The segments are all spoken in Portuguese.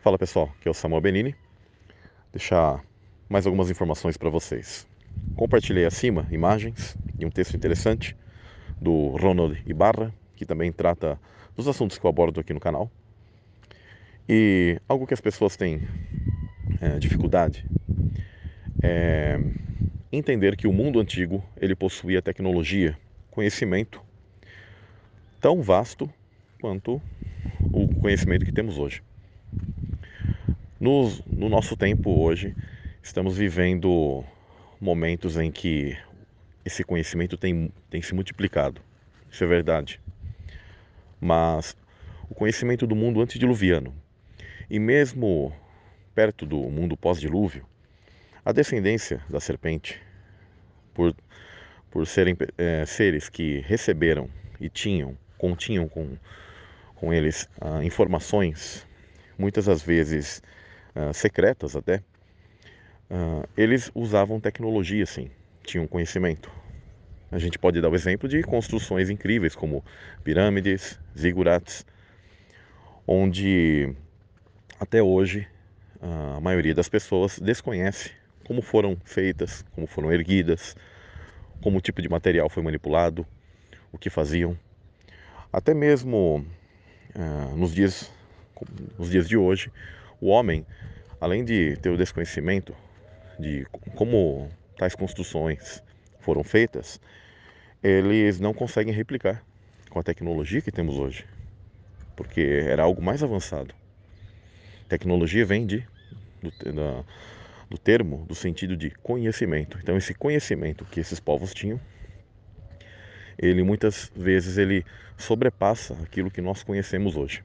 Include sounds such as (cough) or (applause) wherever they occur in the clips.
Fala pessoal, aqui é o Samuel Benini. Deixar mais algumas informações para vocês. Compartilhei acima imagens e um texto interessante do Ronald Ibarra, que também trata dos assuntos que eu abordo aqui no canal. E algo que as pessoas têm é, dificuldade é entender que o mundo antigo ele possuía tecnologia, conhecimento tão vasto quanto o conhecimento que temos hoje. No, no nosso tempo hoje, estamos vivendo momentos em que esse conhecimento tem, tem se multiplicado. Isso é verdade. Mas o conhecimento do mundo antediluviano e mesmo perto do mundo pós-dilúvio, a descendência da serpente, por, por serem é, seres que receberam e tinham, continham com, com eles ah, informações, muitas das vezes ah, secretas até, ah, eles usavam tecnologia sim, tinham conhecimento. A gente pode dar o exemplo de construções incríveis como pirâmides, zigurates, onde até hoje a maioria das pessoas desconhece como foram feitas, como foram erguidas, como o tipo de material foi manipulado, o que faziam. Até mesmo uh, nos, dias, nos dias de hoje, o homem, além de ter o desconhecimento de como tais construções foram feitas, eles não conseguem replicar com a tecnologia que temos hoje, porque era algo mais avançado. Tecnologia vem de, do, da, do termo, do sentido de conhecimento. Então esse conhecimento que esses povos tinham, ele muitas vezes ele sobrepassa aquilo que nós conhecemos hoje.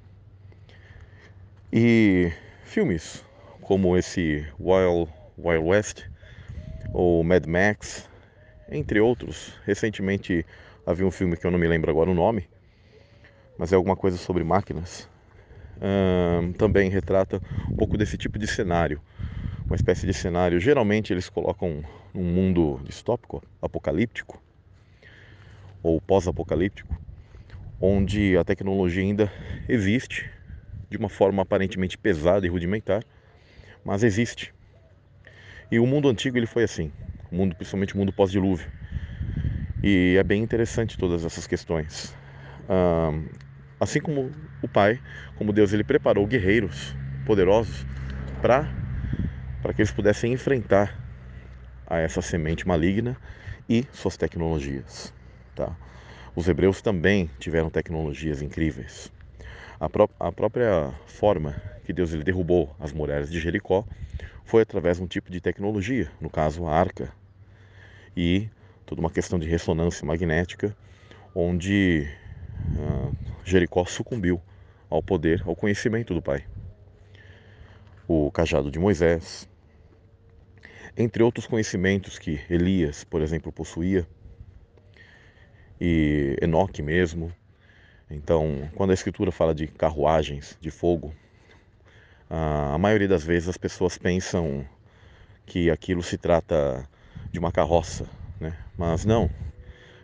E filmes como esse Wild, Wild West ou Mad Max, entre outros, recentemente havia um filme que eu não me lembro agora o nome, mas é alguma coisa sobre máquinas. também retrata um pouco desse tipo de cenário uma espécie de cenário. Geralmente eles colocam um mundo distópico, apocalíptico ou pós-apocalíptico, onde a tecnologia ainda existe de uma forma aparentemente pesada e rudimentar, mas existe. E o mundo antigo ele foi assim, o mundo principalmente o mundo pós-dilúvio. E é bem interessante todas essas questões. assim como o Pai, como Deus ele preparou guerreiros poderosos para para que eles pudessem enfrentar a essa semente maligna e suas tecnologias. Tá? Os hebreus também tiveram tecnologias incríveis. A, pró a própria forma que Deus ele derrubou as muralhas de Jericó foi através de um tipo de tecnologia, no caso a arca, e toda uma questão de ressonância magnética, onde uh, Jericó sucumbiu ao poder, ao conhecimento do Pai. O cajado de Moisés, entre outros conhecimentos que Elias, por exemplo, possuía, e Enoque mesmo. Então, quando a Escritura fala de carruagens de fogo, a maioria das vezes as pessoas pensam que aquilo se trata de uma carroça, né? mas não.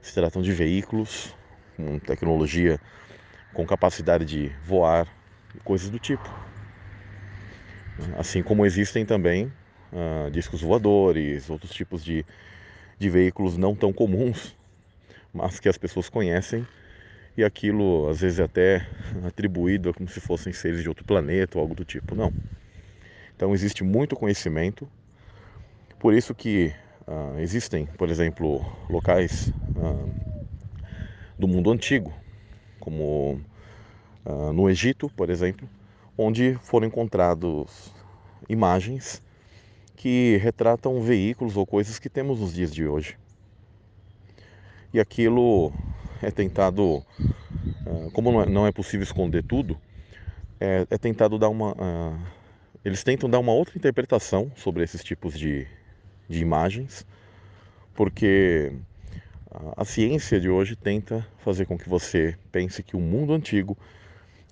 Se tratam de veículos com tecnologia, com capacidade de voar, coisas do tipo. Assim como existem também uh, discos voadores, outros tipos de, de veículos não tão comuns, mas que as pessoas conhecem e aquilo às vezes é até atribuído como se fossem seres de outro planeta ou algo do tipo. Não. Então existe muito conhecimento, por isso que uh, existem, por exemplo, locais uh, do mundo antigo, como uh, no Egito, por exemplo, onde foram encontrados imagens que retratam veículos ou coisas que temos nos dias de hoje. E aquilo (laughs) é tentado, ah, como não é, é possível esconder tudo, é, é tentado dar uma. Uh, eles tentam dar uma outra interpretação sobre esses tipos de, de imagens, porque a ciência de hoje tenta fazer com que você pense que o mundo antigo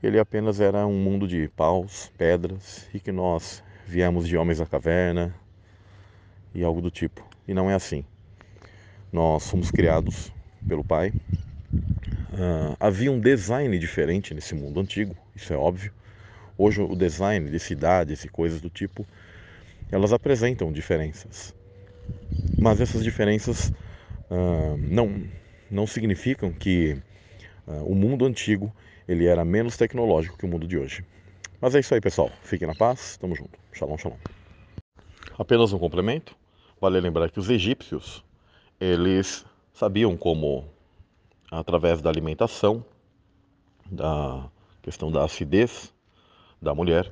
ele apenas era um mundo de paus, pedras e que nós viemos de homens da caverna e algo do tipo. E não é assim. Nós somos criados pelo Pai. Uh, havia um design diferente nesse mundo antigo, isso é óbvio. Hoje o design de cidades e coisas do tipo, elas apresentam diferenças. Mas essas diferenças uh, não, não significam que uh, o mundo antigo ele era menos tecnológico que o mundo de hoje. Mas é isso aí, pessoal. Fiquem na paz. Tamo junto. Shalom, shalom. Apenas um complemento. Vale lembrar que os egípcios, eles sabiam como, através da alimentação, da questão da acidez da mulher,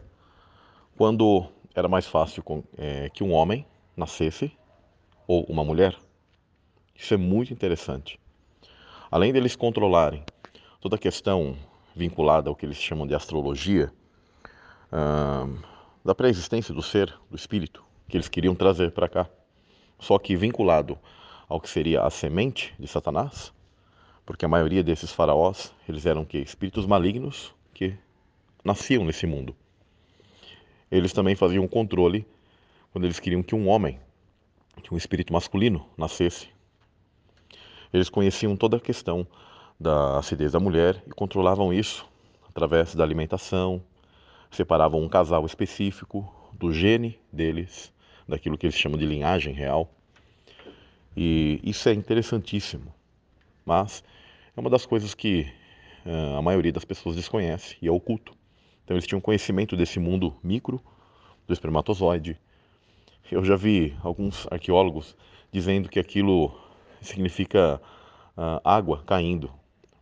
quando era mais fácil é, que um homem nascesse ou uma mulher. Isso é muito interessante. Além deles controlarem toda a questão vinculada ao que eles chamam de astrologia, da pré-existência do ser, do espírito, que eles queriam trazer para cá. Só que vinculado ao que seria a semente de Satanás, porque a maioria desses faraós, eles eram que espíritos malignos que nasciam nesse mundo. Eles também faziam controle quando eles queriam que um homem, que um espírito masculino nascesse. Eles conheciam toda a questão da acidez da mulher e controlavam isso através da alimentação, separavam um casal específico do gene deles, daquilo que eles chamam de linhagem real. E isso é interessantíssimo, mas é uma das coisas que uh, a maioria das pessoas desconhece e é oculto. Então eles tinham conhecimento desse mundo micro, do espermatozoide. Eu já vi alguns arqueólogos dizendo que aquilo significa uh, água caindo.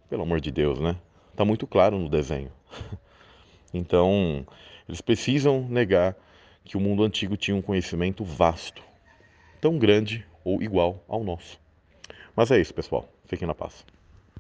Pelo amor de Deus, né? Está muito claro no desenho. (laughs) Então, eles precisam negar que o mundo antigo tinha um conhecimento vasto, tão grande ou igual ao nosso. Mas é isso, pessoal. Fiquem na paz.